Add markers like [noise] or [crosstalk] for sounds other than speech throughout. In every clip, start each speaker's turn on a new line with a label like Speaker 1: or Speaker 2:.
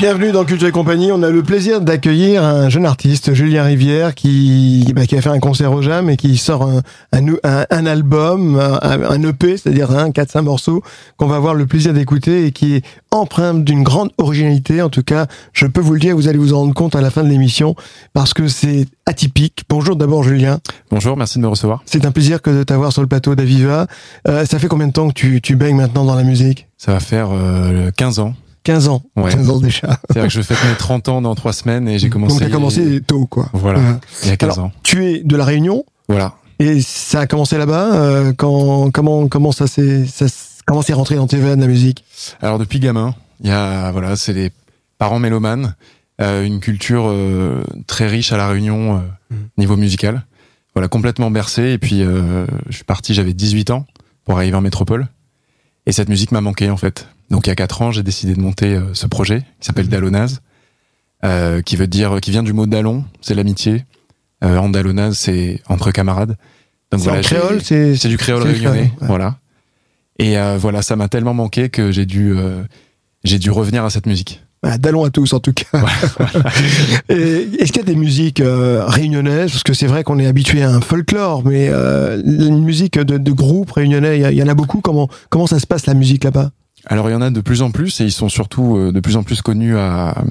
Speaker 1: Bienvenue dans Culture et compagnie. On a le plaisir d'accueillir un jeune artiste, Julien Rivière, qui, bah, qui a fait un concert au Jam et qui sort un, un, un album, un, EP, c'est-à-dire un 4-5 morceaux qu'on va avoir le plaisir d'écouter et qui est empreint d'une grande originalité. En tout cas, je peux vous le dire, vous allez vous en rendre compte à la fin de l'émission parce que c'est atypique. Bonjour d'abord Julien.
Speaker 2: Bonjour, merci de me recevoir.
Speaker 1: C'est un plaisir que de t'avoir sur le plateau d'Aviva. Euh, ça fait combien de temps que tu, tu baignes maintenant dans la musique?
Speaker 2: Ça va faire euh, 15 ans.
Speaker 1: 15 ans.
Speaker 2: Ouais.
Speaker 1: 15 ans déjà.
Speaker 2: C'est-à-dire que je fête mes 30 ans dans 3 semaines et j'ai commencé.
Speaker 1: Donc t'as commencé tôt, quoi.
Speaker 2: Voilà,
Speaker 1: Ouais.
Speaker 2: il y a 15
Speaker 1: Alors,
Speaker 2: ans.
Speaker 1: Tu es de la Réunion
Speaker 2: Voilà.
Speaker 1: et ça a commencé là-bas. euh, quand comment comment ça s'est comment c'est rentré dans tes veines la musique?
Speaker 2: Alors depuis gamin, il y a voilà, c'est les parents mélomanes, euh, une culture euh, très riche à la Réunion
Speaker 1: Mhm.
Speaker 2: niveau musical. Voilà, complètement bercé et puis je suis parti, j'avais 18 ans pour arriver en métropole et cette musique m'a manqué en fait. Donc il y a 4 ans, j'ai décidé de monter euh, ce projet qui s'appelle
Speaker 1: Mhm.
Speaker 2: Dallonaz, euh, qui veut dire qui vient du mot dallon, c'est l'amitié. Euh, en Dallonaz, c'est entre camarades. Donc
Speaker 1: C'est
Speaker 2: voilà,
Speaker 1: en créole, c'est
Speaker 2: c'est du créole réunionnais,
Speaker 1: ouais.
Speaker 2: voilà. Et euh, voilà, ça m'a tellement manqué que j'ai dû, j'ai dû revenir à cette musique.
Speaker 1: Bah, Dallons à tous en tout cas. [laughs] Est-ce qu'il y a des musiques euh, réunionnaises? Parce que c'est vrai qu'on est habitué à un folklore, mais euh, une musique de, de groupe réunionnais, il y, y en a beaucoup. Comment comment ça se passe la musique là-bas?
Speaker 2: Alors il y en a de plus en plus et ils sont surtout euh, de plus en plus connus à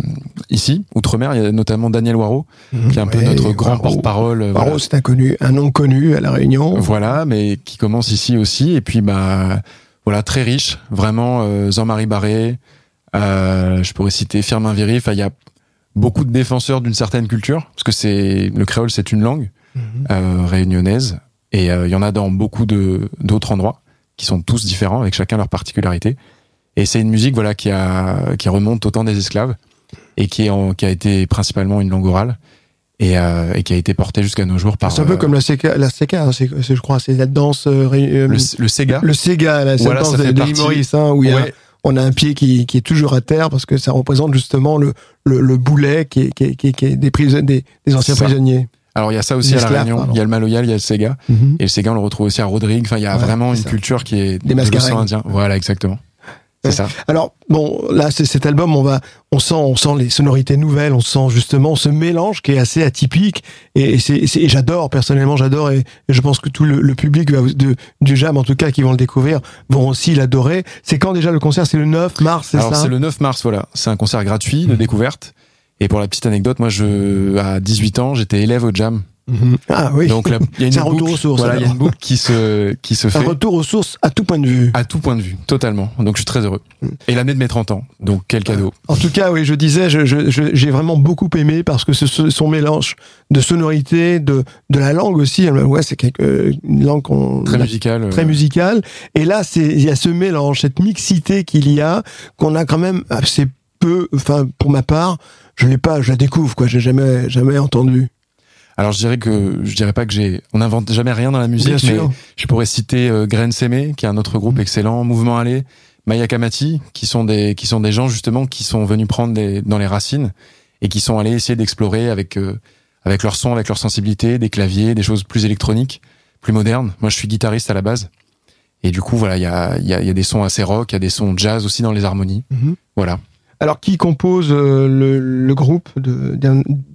Speaker 2: ici, outre-mer. Il y a notamment Daniel Waro, qui est un peu notre grand porte-parole.
Speaker 1: Waro,
Speaker 2: voilà.
Speaker 1: c'est inconnu, un nom connu à la Réunion.
Speaker 2: Voilà, mais qui commence ici aussi. Et puis bah voilà, très riche, vraiment. Euh, Jean-Marie Barré, euh, je pourrais citer Firmin Viry. Enfin, il y a beaucoup de défenseurs d'une certaine culture parce que c'est le créole, c'est une langue.
Speaker 1: Mhm.
Speaker 2: euh, réunionnaise et il y en a dans beaucoup de d'autres endroits qui sont tous différents avec chacun leur particularité et c'est une musique voilà qui a qui remonte au temps des esclaves et qui est en- qui a été principalement une langue orale et, euh, et qui a été portée jusqu'à nos jours par
Speaker 1: C'est un peu
Speaker 2: euh,
Speaker 1: comme la Seka hein, c'est, je crois, c'est la danse. euh,
Speaker 2: le, le Sega
Speaker 1: le Sega, la,
Speaker 2: Voilà,
Speaker 1: danse de,
Speaker 2: partie-
Speaker 1: l'Imoris, hein, où il y a-
Speaker 2: Ouais,
Speaker 1: on a un pied qui, qui est toujours à terre parce que ça représente justement le, le, le boulet qui est, qui est, qui est- qui est des, prison- des, des anciens
Speaker 2: ça.
Speaker 1: prisonniers.
Speaker 2: alors il y a ça aussi à la Réunion il y a le Maloyal il y a le Sega et le Sega on le retrouve aussi à Rodrigue enfin il y a
Speaker 1: Ouais,
Speaker 2: vraiment une
Speaker 1: ça.
Speaker 2: culture qui est
Speaker 1: Des
Speaker 2: de. Indien voilà exactement c'est
Speaker 1: Ouais.
Speaker 2: ça
Speaker 1: Alors bon, là c'est cet album, on va, on sent, on sent les sonorités nouvelles, on sent justement ce mélange qui est assez atypique et, et c'est, j'adore personnellement, j'adore et, et je pense que tout le, le public va, de, du Jam en tout cas qui vont le découvrir vont aussi l'adorer. C'est quand déjà le concert? C'est le 9 mars, c'est
Speaker 2: Alors
Speaker 1: ça?
Speaker 2: c'est le 9 mars, voilà. C'est un concert gratuit de
Speaker 1: Mhm.
Speaker 2: découverte. Et pour la petite anecdote, moi, je, à 18 ans, j'étais élève au Jam.
Speaker 1: Mhm. Ah oui.
Speaker 2: Donc il y a une
Speaker 1: C'est un retour
Speaker 2: boucle,
Speaker 1: aux sources,
Speaker 2: Voilà, il y a une boucle qui se, qui se
Speaker 1: un
Speaker 2: fait
Speaker 1: retour aux sources à tout point de vue.
Speaker 2: à tout point de vue, totalement. Donc je suis très heureux.
Speaker 1: Mhm.
Speaker 2: Et l'année de mes 30 ans. Donc quel cadeau.
Speaker 1: En tout cas, oui, je disais, je- je- je- j'ai vraiment beaucoup aimé parce que ce, son mélange de sonorité, de, de la langue aussi. Ouais, c'est quelque- une langue qu'on
Speaker 2: Très musical. euh,
Speaker 1: très musicale. Et là, c'est il y a ce mélange, cette mixité qu'il y a qu'on a quand même assez peu. Enfin, pour ma part, je l'ai pas, je la découvre quoi. J'ai jamais jamais entendu.
Speaker 2: Alors je dirais que, je dirais pas que j'ai, on n'invente jamais rien dans la musique,
Speaker 1: Bien
Speaker 2: mais
Speaker 1: sûr.
Speaker 2: je pourrais citer euh, Graine Sémé, qui est un autre groupe excellent, Mouvement Allé, Maya Kamati, qui sont des, qui sont des gens justement qui sont venus prendre des, dans les racines et qui sont allés essayer d'explorer avec, euh, avec leur son, avec leur sensibilité, des claviers, des choses plus électroniques, plus modernes. Moi, je suis guitariste à la base. Et du coup, voilà, il y a, il y, a, il y a des sons assez rock, il y a des sons jazz aussi dans les harmonies.
Speaker 1: Mhm.
Speaker 2: Voilà.
Speaker 1: Alors, qui compose euh, le, le groupe de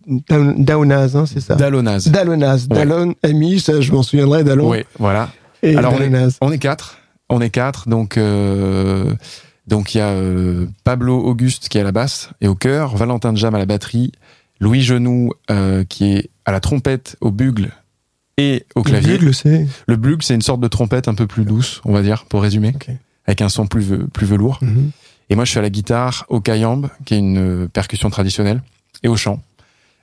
Speaker 1: Downaz, hein, c'est ça
Speaker 2: Dalonaz.
Speaker 1: Dallonaz,
Speaker 2: Ouais.
Speaker 1: Dallon, Amy, ça je m'en souviendrai, Dallon.
Speaker 2: Oui, voilà.
Speaker 1: Et
Speaker 2: Alors, on est-
Speaker 1: Dallonaz.
Speaker 2: On est quatre. On est quatre. Donc, euh, donc il y a euh, Pablo Auguste qui est à la basse et au chœur, Valentin Jam à la batterie, Louis Genoux euh, qui est à la trompette, au bugle et au clavier.
Speaker 1: Le bugle, c'est.
Speaker 2: Le bugle, c'est une sorte de trompette un peu plus douce, on va dire, pour résumer, avec un son plus ve- plus velours.
Speaker 1: Mhm.
Speaker 2: Et moi, je suis à la guitare, au kayambe, qui est une percussion traditionnelle, et au chant,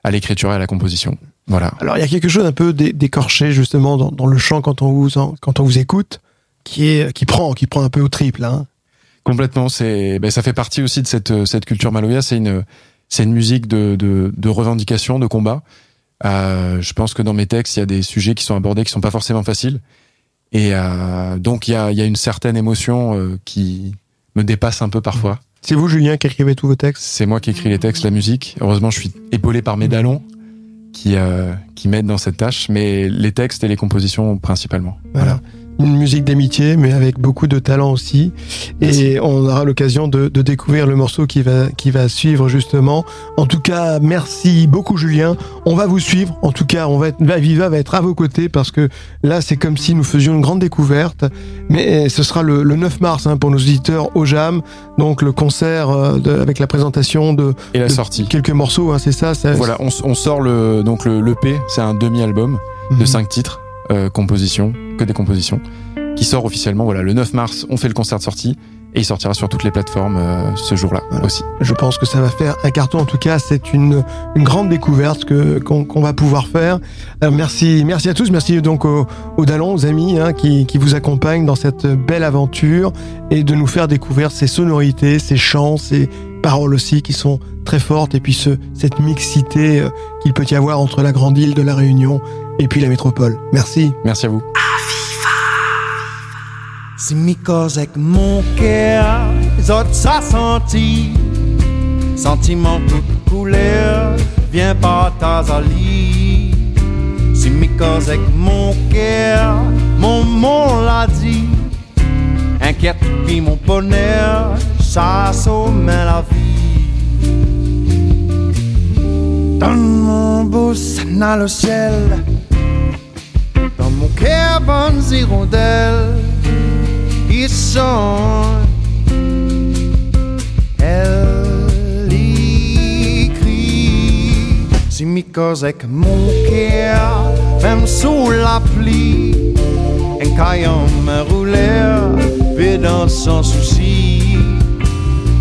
Speaker 2: à l'écriture et à la composition. Voilà.
Speaker 1: Alors, il y a quelque chose un peu dé- d'écorché, justement, dans, dans le chant quand on vous, en- quand on vous écoute, qui, est, qui, prend, qui prend un peu au triple. Hein.
Speaker 2: Complètement, c'est, ben, ça fait partie aussi de cette, euh, cette culture maloya. C'est une, c'est une musique de, de, de revendication, de combat. Euh, je pense que dans mes textes, il y a des sujets qui sont abordés qui sont pas forcément faciles. Et euh, donc, il y a, il y a une certaine émotion euh, qui me dépasse un peu parfois.
Speaker 1: C'est vous, Julien, qui écrivez tous vos textes?
Speaker 2: C'est moi qui écris les textes, la musique. Heureusement, je suis épaulé par mes dallons. qui, euh, qui m'aident dans cette tâche, mais les textes et les compositions principalement.
Speaker 1: Voilà. Une musique d'amitié, mais avec beaucoup de talent aussi. Et on aura l'occasion de, de découvrir le morceau qui va, qui va suivre justement. En tout cas, merci beaucoup Julien. On va vous suivre. En tout cas, on va être, Viva va être à vos côtés parce que là, c'est comme si nous faisions une grande découverte. Mais ce sera le, le 9 mars hein, pour nos auditeurs au Jam. Donc le concert euh, de, avec la présentation de,
Speaker 2: Et la
Speaker 1: de
Speaker 2: sortie.
Speaker 1: quelques morceaux, hein, c'est ça. ça-
Speaker 2: Voilà, on, sort le donc le l'EP, c'est un demi-album de
Speaker 1: Mhm.
Speaker 2: cinq titres, euh, compositions, que des compositions, qui sort officiellement. Voilà, le 9 mars, on fait le concert de sortie et il sortira sur toutes les plateformes euh, ce jour-là
Speaker 1: Voilà.
Speaker 2: aussi.
Speaker 1: Je pense que ça va faire un carton. En tout cas, c'est une, une grande découverte que qu'on qu'on va pouvoir faire. Alors, merci, merci à tous. Merci donc aux, aux Dallons, aux amis hein, qui, qui vous accompagnent dans cette belle aventure et de nous faire découvrir ces sonorités, ces chants, ces paroles aussi qui sont très fortes et puis ce, cette mixité euh, qu'il peut y avoir entre la grande île de la Réunion et puis la métropole. Merci.
Speaker 2: Merci à vous.
Speaker 3: Si mi cause que mon cœur, zot ça senti, sentiment toute couleur, vient par Tazali. Si mi cause que mon cœur, mon mon l'a dit, inquiète puis mon bonheur, ça sommet la vie. Dans dans mon cœur, bonne hirondelle ils sont. Elle écrit si mi cause avec mon cœur, même sous la pluie, un caillon me roulait, dans son souci.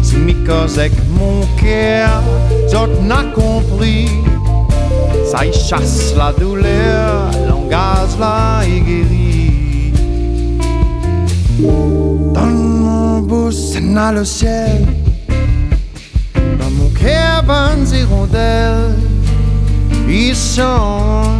Speaker 3: Si mi cause avec mon cœur, j'autre n'a compris. Ça chasse la douleur, langage la y guérit. Dans mon beau dans le ciel, dans mon cœur, bonnes hirondelles, ils sont.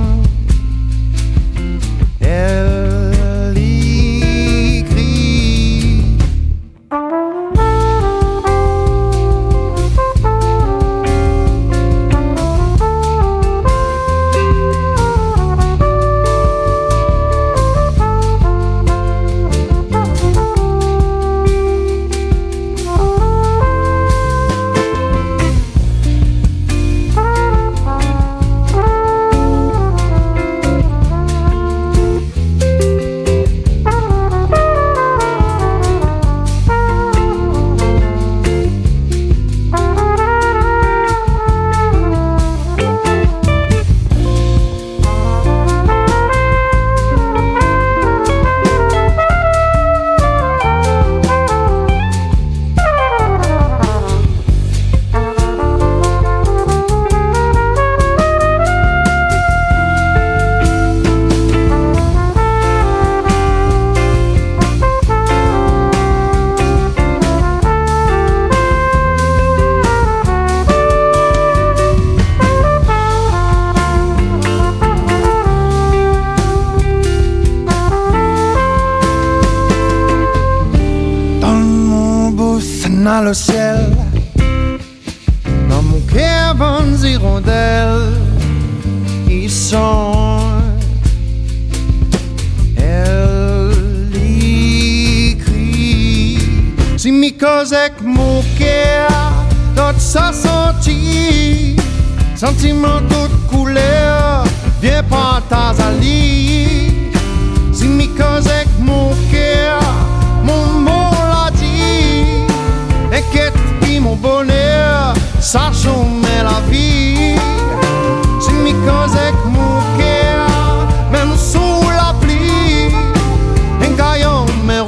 Speaker 3: Dans le ciel, dans mon cœur, bonnes hirondelles, ils sont. Elle écrit. Si mi avec mon cœur, d'autres ça senti, sentiment toute couleur, viens pas Tazali. Si mi avec mon cœur, met la vie. Cœur, même sous la pluie. Un gaillon me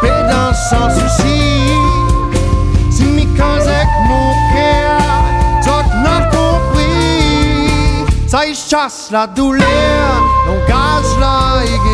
Speaker 3: pédant sans souci. Si mi cause avec mon cœur, j'en n'a compris. Ça y chasse la douleur, langage la y